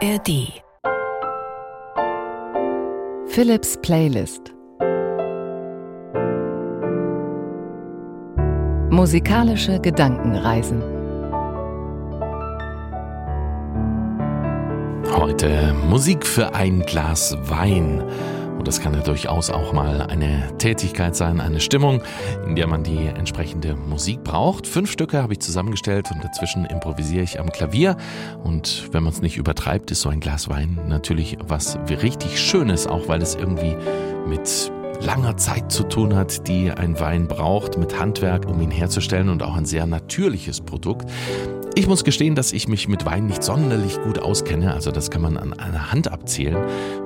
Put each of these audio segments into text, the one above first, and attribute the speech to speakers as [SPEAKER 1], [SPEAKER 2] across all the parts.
[SPEAKER 1] ARD Philips Playlist. Musikalische Gedankenreisen.
[SPEAKER 2] Heute Musik für ein Glas Wein. Und das kann ja durchaus auch mal eine Tätigkeit sein, eine Stimmung, in der man die entsprechende Musik braucht. Fünf Stücke habe ich zusammengestellt und dazwischen improvisiere ich am Klavier. Und wenn man es nicht übertreibt, ist so ein Glas Wein natürlich was richtig Schönes, auch weil es irgendwie mit langer Zeit zu tun hat, die ein Wein braucht, mit Handwerk, um ihn herzustellen und auch ein sehr natürliches Produkt. Ich muss gestehen, dass ich mich mit Wein nicht sonderlich gut auskenne. Also das kann man an einer Hand abzählen,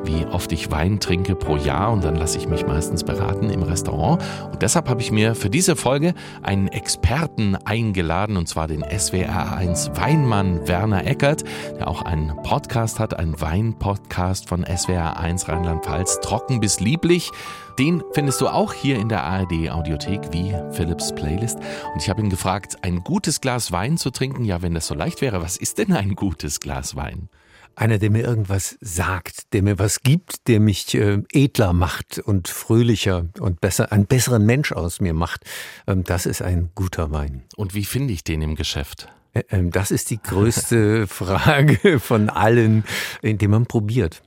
[SPEAKER 2] wie oft ich Wein trinke pro Jahr und dann lasse ich mich meistens beraten im Restaurant. Und deshalb habe ich mir für diese Folge einen Experten eingeladen und zwar den SWR1 Weinmann Werner Eckert, der auch einen Podcast hat, einen Wein-Podcast von SWR1 Rheinland-Pfalz, trocken bis lieblich. Den findest du auch hier in der ARD Audiothek wie Philips Playlist. Und ich habe ihn gefragt, ein gutes Glas Wein zu trinken. Ja, wenn das so leicht wäre, was ist denn ein gutes Glas Wein?
[SPEAKER 3] Einer, der mir irgendwas sagt, der mir was gibt, der mich äh, edler macht und fröhlicher und besser, einen besseren Mensch aus mir macht. Ähm, das ist ein guter Wein.
[SPEAKER 2] Und wie finde ich den im Geschäft?
[SPEAKER 3] Ähm, das ist die größte Frage von allen, indem man probiert.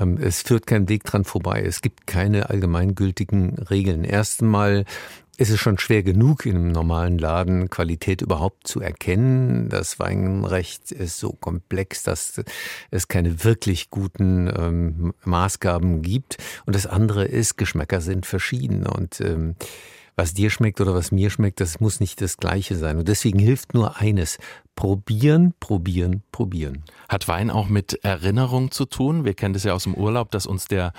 [SPEAKER 3] Ähm, es führt kein Weg dran vorbei. Es gibt keine allgemeingültigen Regeln. Erstmal ist es schon schwer genug, in einem normalen Laden Qualität überhaupt zu erkennen. Das Weinrecht ist so komplex, dass es keine wirklich guten ähm, Maßgaben gibt. Und das andere ist, Geschmäcker sind verschieden. Und ähm, was dir schmeckt oder was mir schmeckt, das muss nicht das Gleiche sein. Und deswegen hilft nur eines. Probieren, probieren, probieren.
[SPEAKER 2] Hat Wein auch mit Erinnerung zu tun? Wir kennen das ja aus dem Urlaub, dass uns der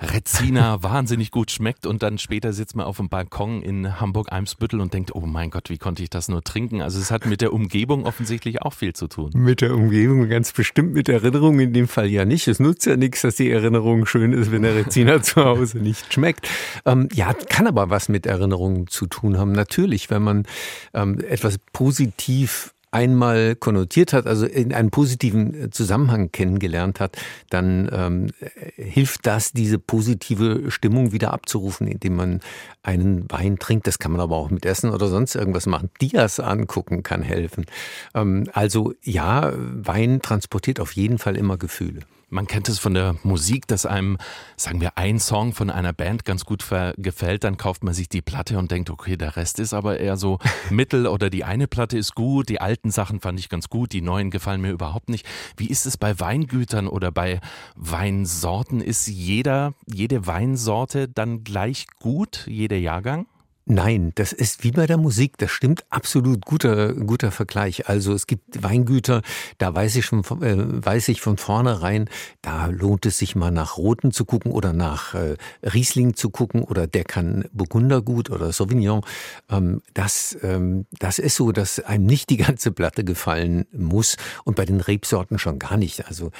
[SPEAKER 2] Rezina wahnsinnig gut schmeckt und dann später sitzt man auf dem Balkon in Hamburg-Eimsbüttel und denkt, oh mein Gott, wie konnte ich das nur trinken? Also es hat mit der Umgebung offensichtlich auch viel zu tun.
[SPEAKER 3] Mit der Umgebung ganz bestimmt, mit Erinnerung in dem Fall ja nicht. Es nutzt ja nichts, dass die Erinnerung schön ist, wenn der Rezina zu Hause nicht schmeckt. Ähm, ja, kann aber was mit Erinnerungen zu tun haben. Natürlich, wenn man ähm, etwas positiv einmal konnotiert hat, also in einem positiven äh, Zusammenhang kennengelernt hat, dann ähm, hilft das, diese positive Stimmung wieder abzurufen, indem man einen Wein trinkt. Das kann man aber auch mit Essen oder sonst irgendwas machen. Dias angucken kann helfen. Ähm, also ja, Wein transportiert auf jeden Fall immer Gefühle.
[SPEAKER 2] Man kennt es von der Musik, dass einem, sagen wir, ein Song von einer Band ganz gut gefällt, dann kauft man sich die Platte und denkt, okay, der Rest ist aber eher so mittel oder die eine Platte ist gut, die alten Sachen fand ich ganz gut, die neuen gefallen mir überhaupt nicht. Wie ist es bei Weingütern oder bei Weinsorten? Ist jeder, jede Weinsorte dann gleich gut, jeder Jahrgang?
[SPEAKER 3] Nein, das ist wie bei der Musik. Das stimmt absolut guter guter Vergleich. Also es gibt Weingüter, da weiß ich schon äh, weiß ich von vornherein, da lohnt es sich mal nach Roten zu gucken oder nach äh, Riesling zu gucken oder der kann Burgunder gut oder Sauvignon. Ähm, das ähm, das ist so, dass einem nicht die ganze Platte gefallen muss und bei den Rebsorten schon gar nicht. Also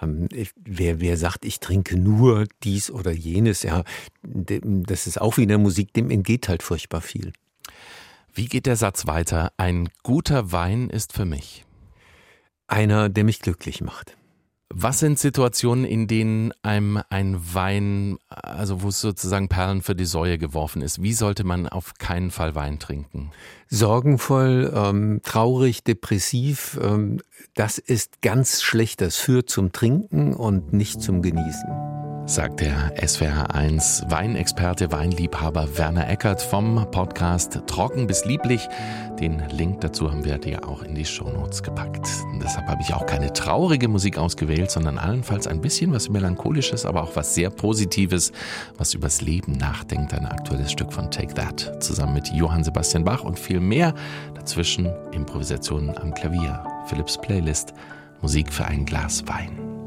[SPEAKER 3] ähm, wer, wer sagt, ich trinke nur dies oder jenes, ja, das ist auch wie in der Musik, dem entgeht halt furchtbar viel.
[SPEAKER 2] Wie geht der Satz weiter? Ein guter Wein ist für mich.
[SPEAKER 3] Einer, der mich glücklich macht.
[SPEAKER 2] Was sind Situationen, in denen einem ein Wein, also wo es sozusagen Perlen für die Säue geworfen ist? Wie sollte man auf keinen Fall Wein trinken?
[SPEAKER 3] Sorgenvoll, ähm, traurig, depressiv, ähm, das ist ganz schlecht. Das führt zum Trinken und nicht zum Genießen
[SPEAKER 2] sagt der SWR1 Weinexperte, Weinliebhaber Werner Eckert vom Podcast Trocken bis Lieblich. Den Link dazu haben wir dir auch in die Shownotes gepackt. Und deshalb habe ich auch keine traurige Musik ausgewählt, sondern allenfalls ein bisschen was Melancholisches, aber auch was sehr Positives, was übers Leben nachdenkt. Ein aktuelles Stück von Take That zusammen mit Johann Sebastian Bach und viel mehr. Dazwischen Improvisationen am Klavier, Philips Playlist, Musik für ein Glas Wein.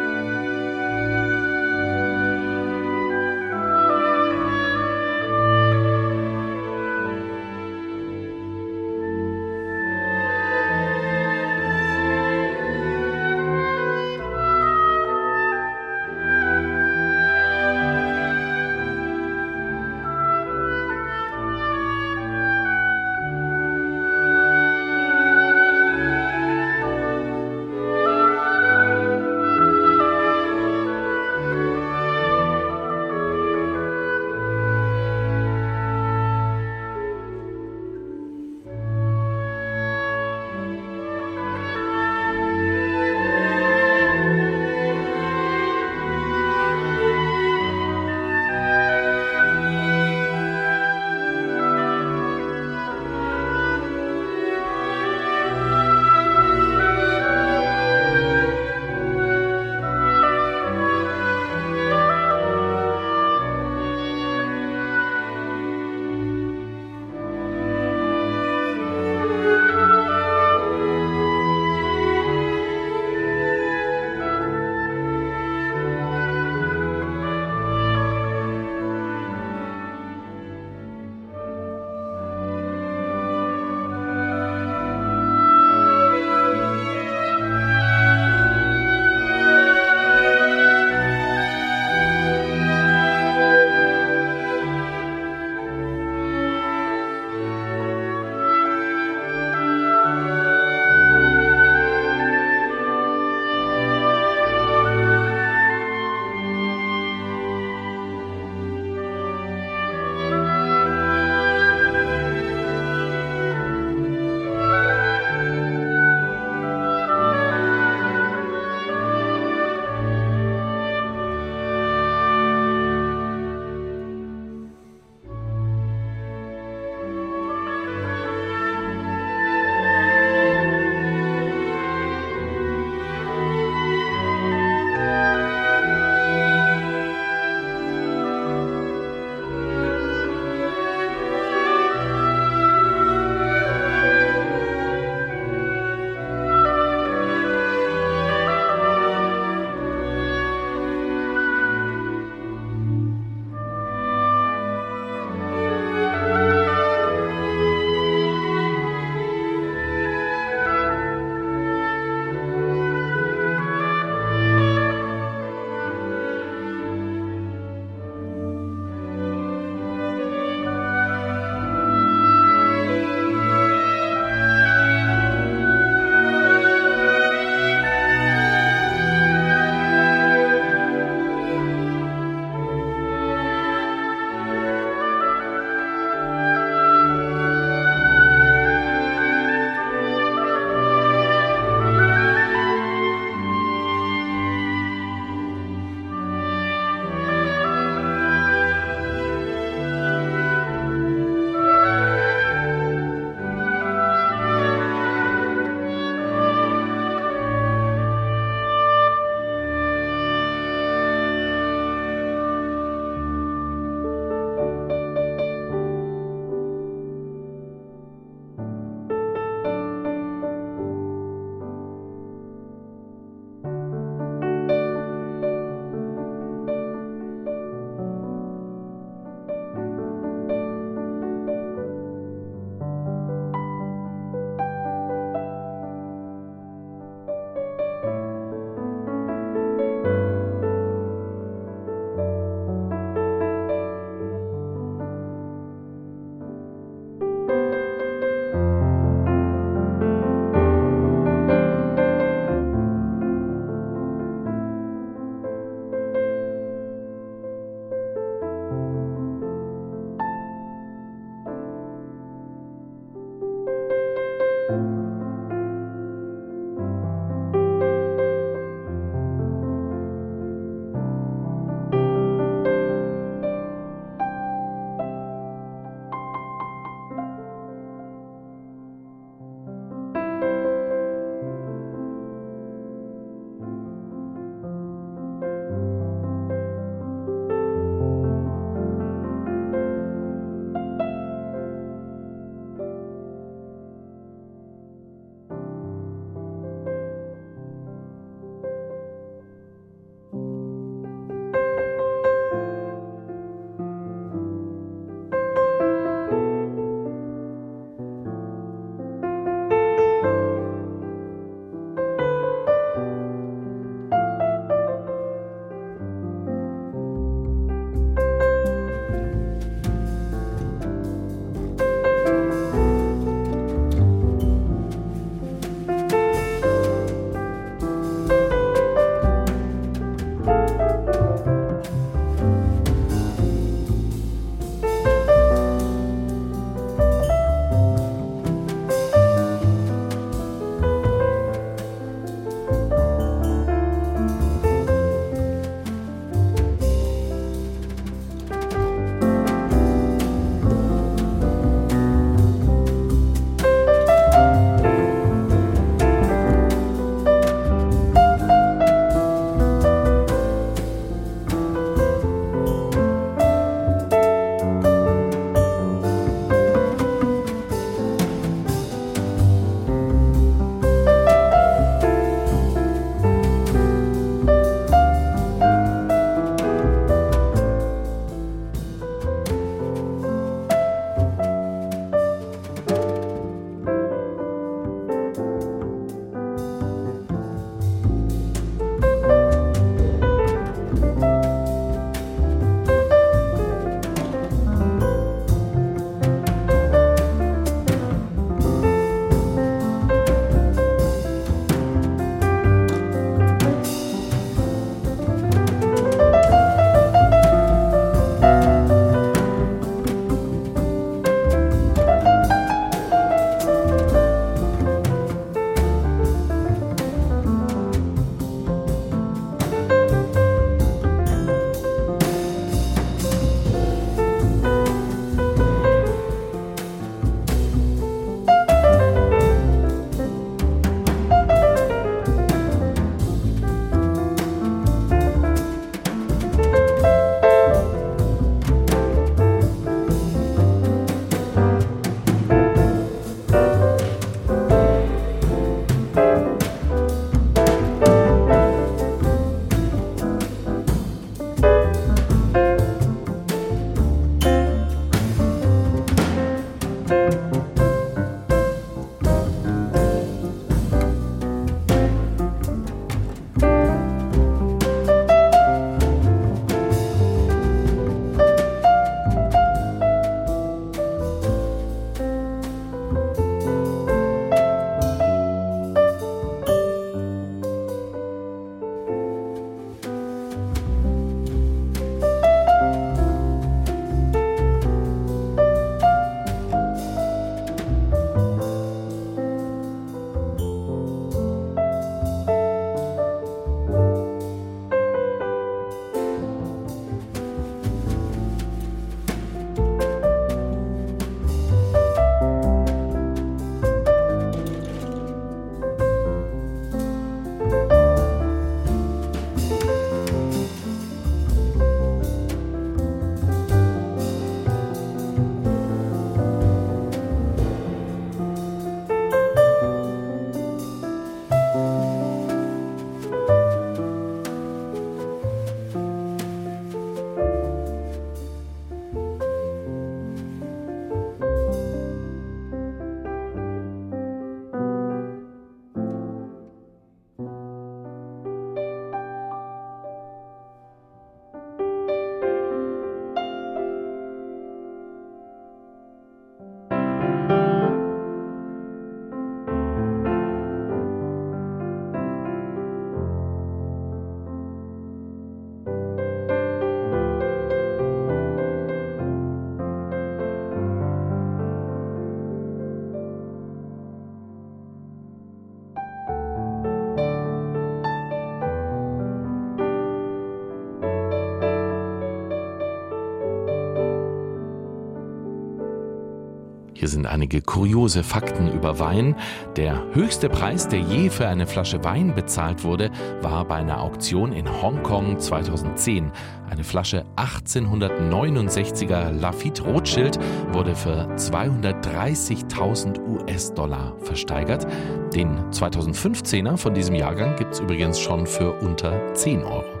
[SPEAKER 4] Sind einige kuriose Fakten über Wein. Der höchste Preis, der je für eine Flasche Wein bezahlt wurde, war bei einer Auktion in Hongkong 2010. Eine Flasche 1869er Lafitte Rothschild wurde für 230.000 US-Dollar versteigert. Den 2015er von diesem Jahrgang gibt es übrigens schon für unter 10 Euro.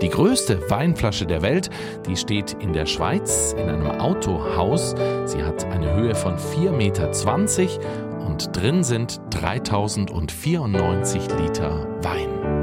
[SPEAKER 4] Die größte Weinflasche der Welt, die steht in der Schweiz in einem Autohaus. Sie hat eine Höhe von 4,20 Meter und drin sind 3094 Liter Wein.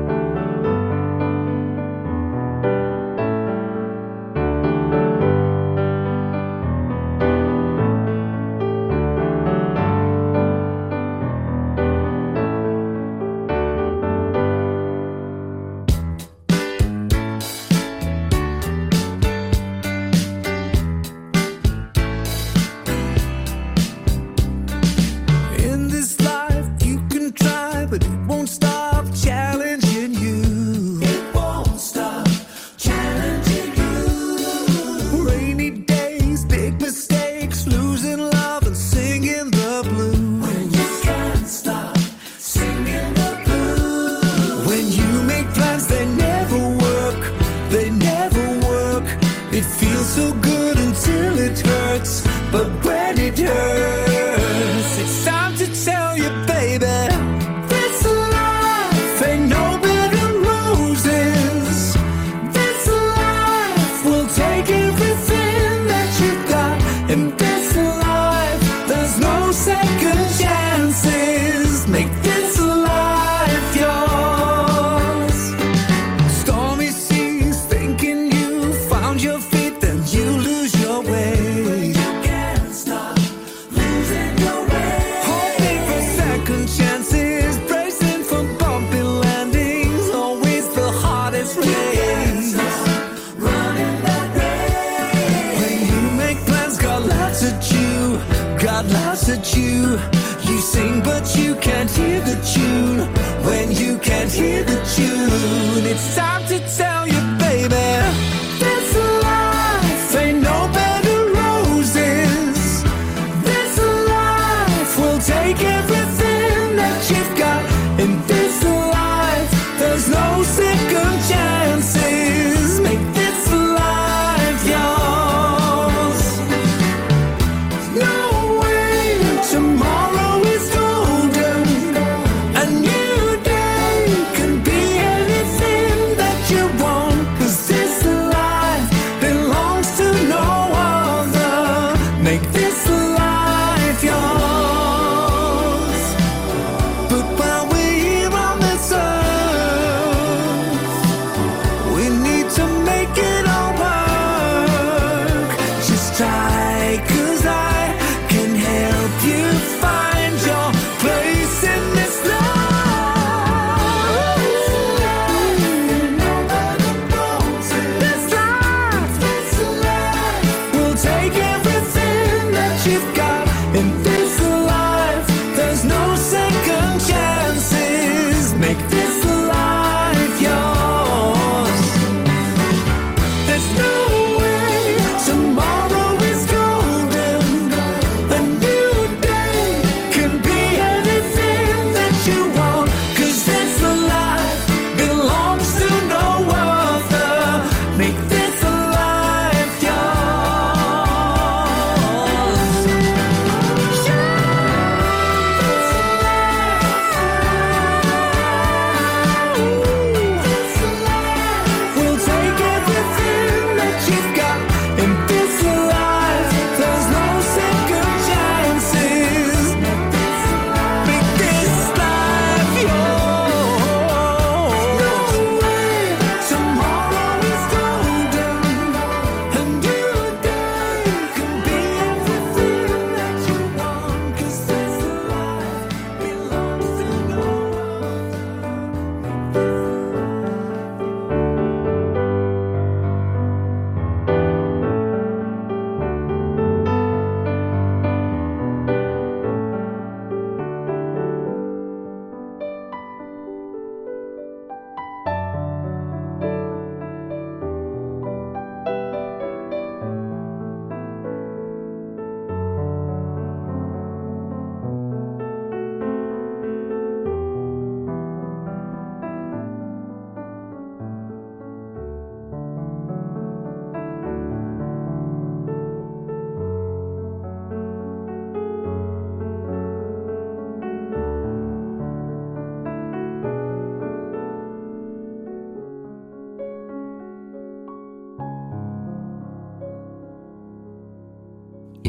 [SPEAKER 4] sing, but you can't hear the tune. When you can't hear the tune, it's time.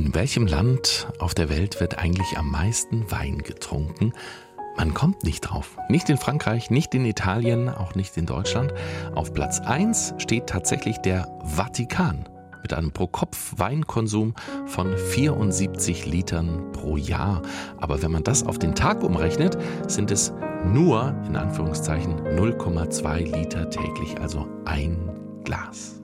[SPEAKER 2] In welchem Land auf der Welt wird eigentlich am meisten Wein getrunken? Man kommt nicht drauf. Nicht in Frankreich, nicht in Italien, auch nicht in Deutschland. Auf Platz 1 steht tatsächlich der Vatikan mit einem Pro-Kopf-Weinkonsum von 74 Litern pro Jahr. Aber wenn man das auf den Tag umrechnet, sind es nur in Anführungszeichen 0,2 Liter täglich, also ein Glas.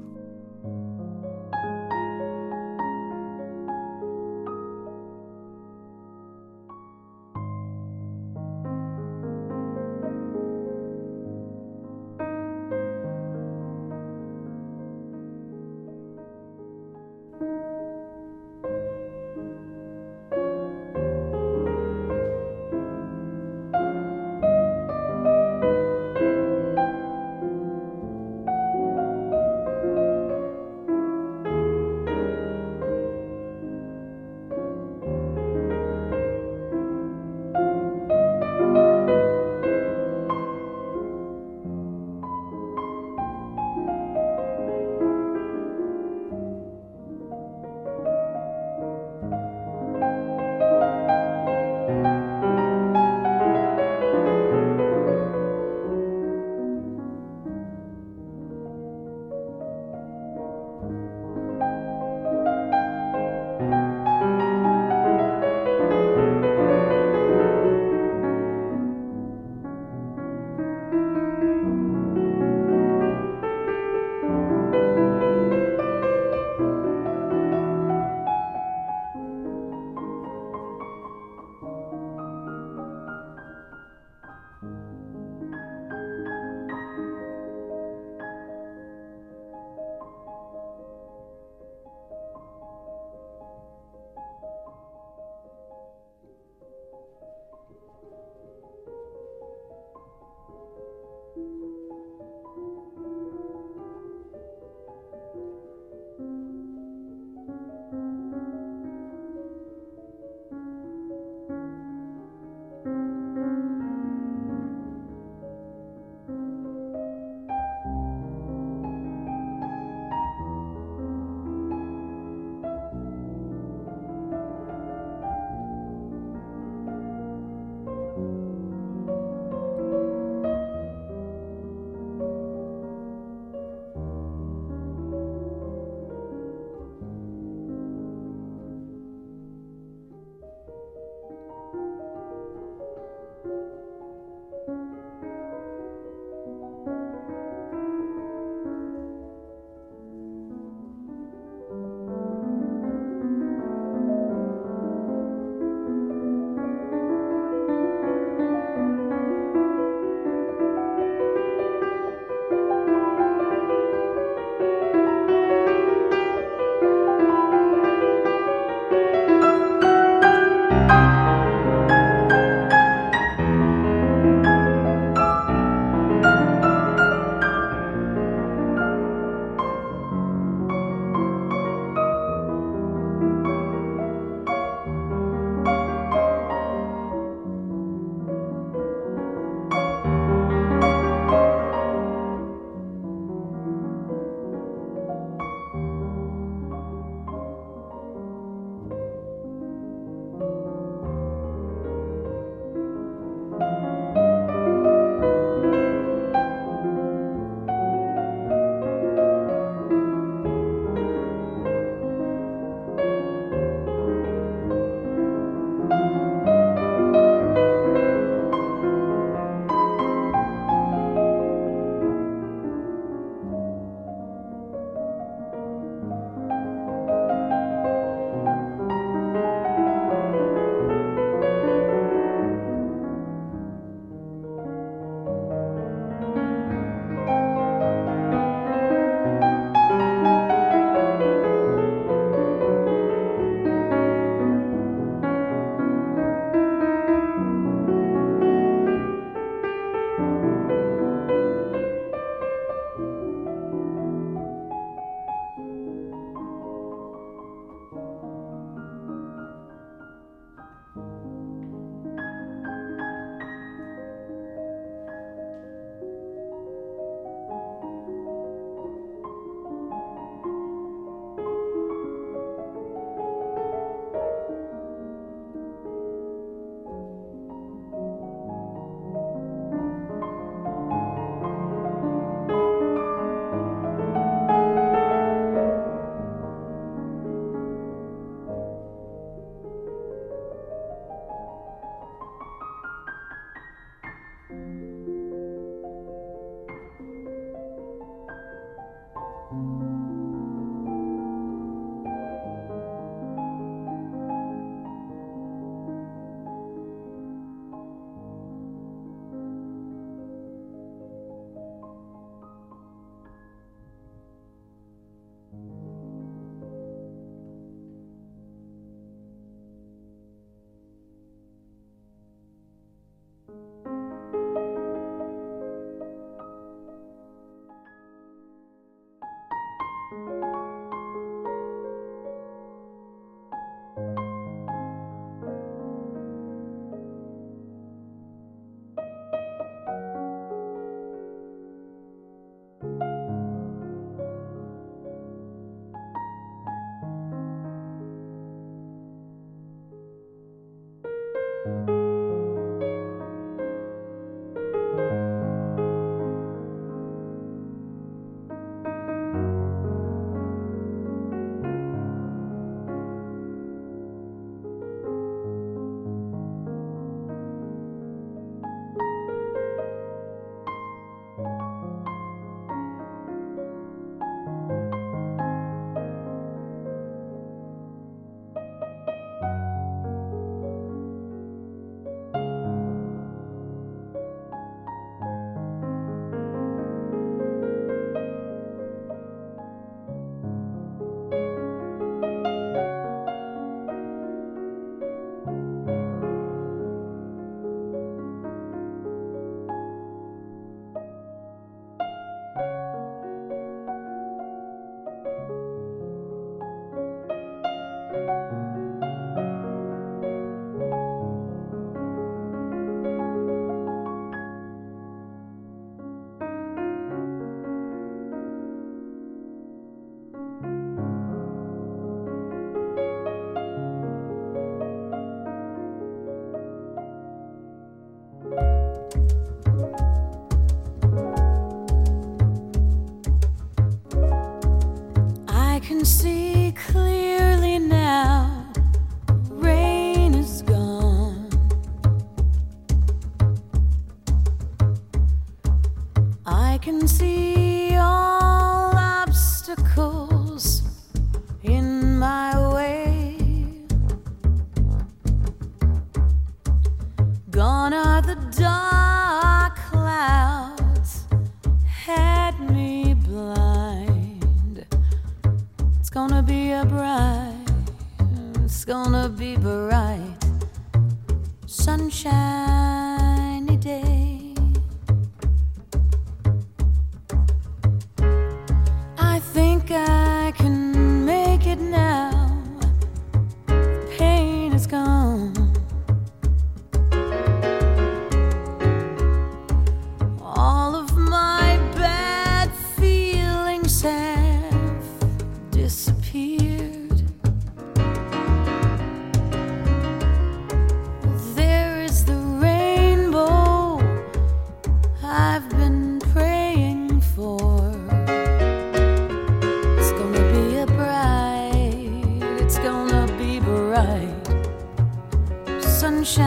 [SPEAKER 2] gone are the dawn.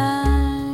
[SPEAKER 2] 来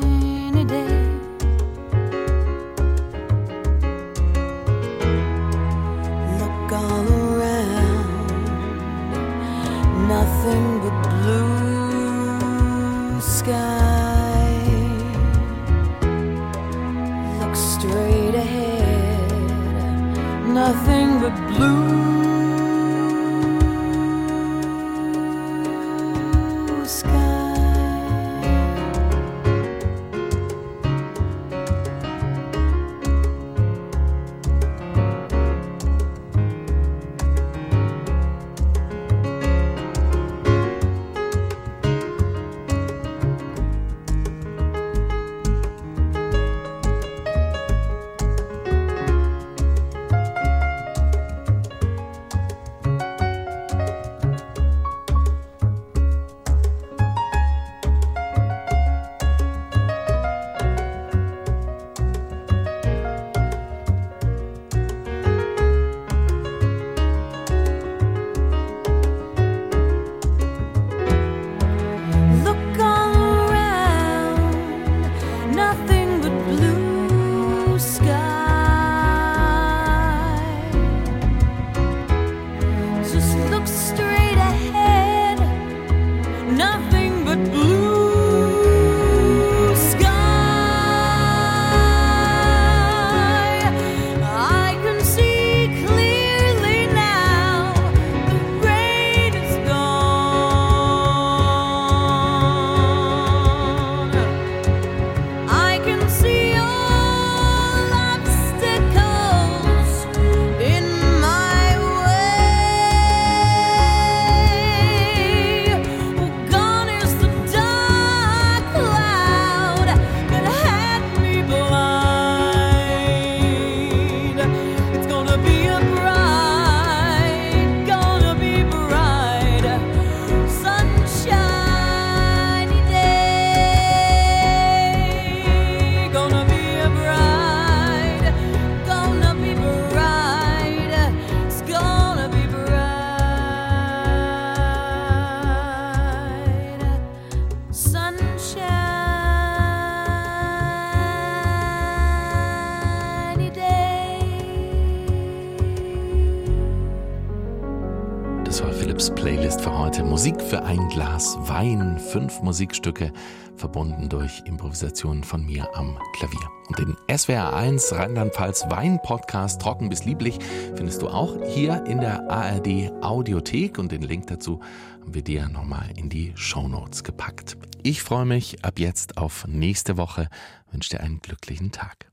[SPEAKER 2] Wein. Fünf Musikstücke verbunden durch Improvisationen von mir am Klavier. Und den SWR1 Rheinland-Pfalz Wein Podcast Trocken bis lieblich findest du auch hier in der ARD Audiothek und den Link dazu haben wir dir nochmal in die Show Notes gepackt. Ich freue mich ab jetzt auf nächste Woche, wünsche dir einen glücklichen Tag.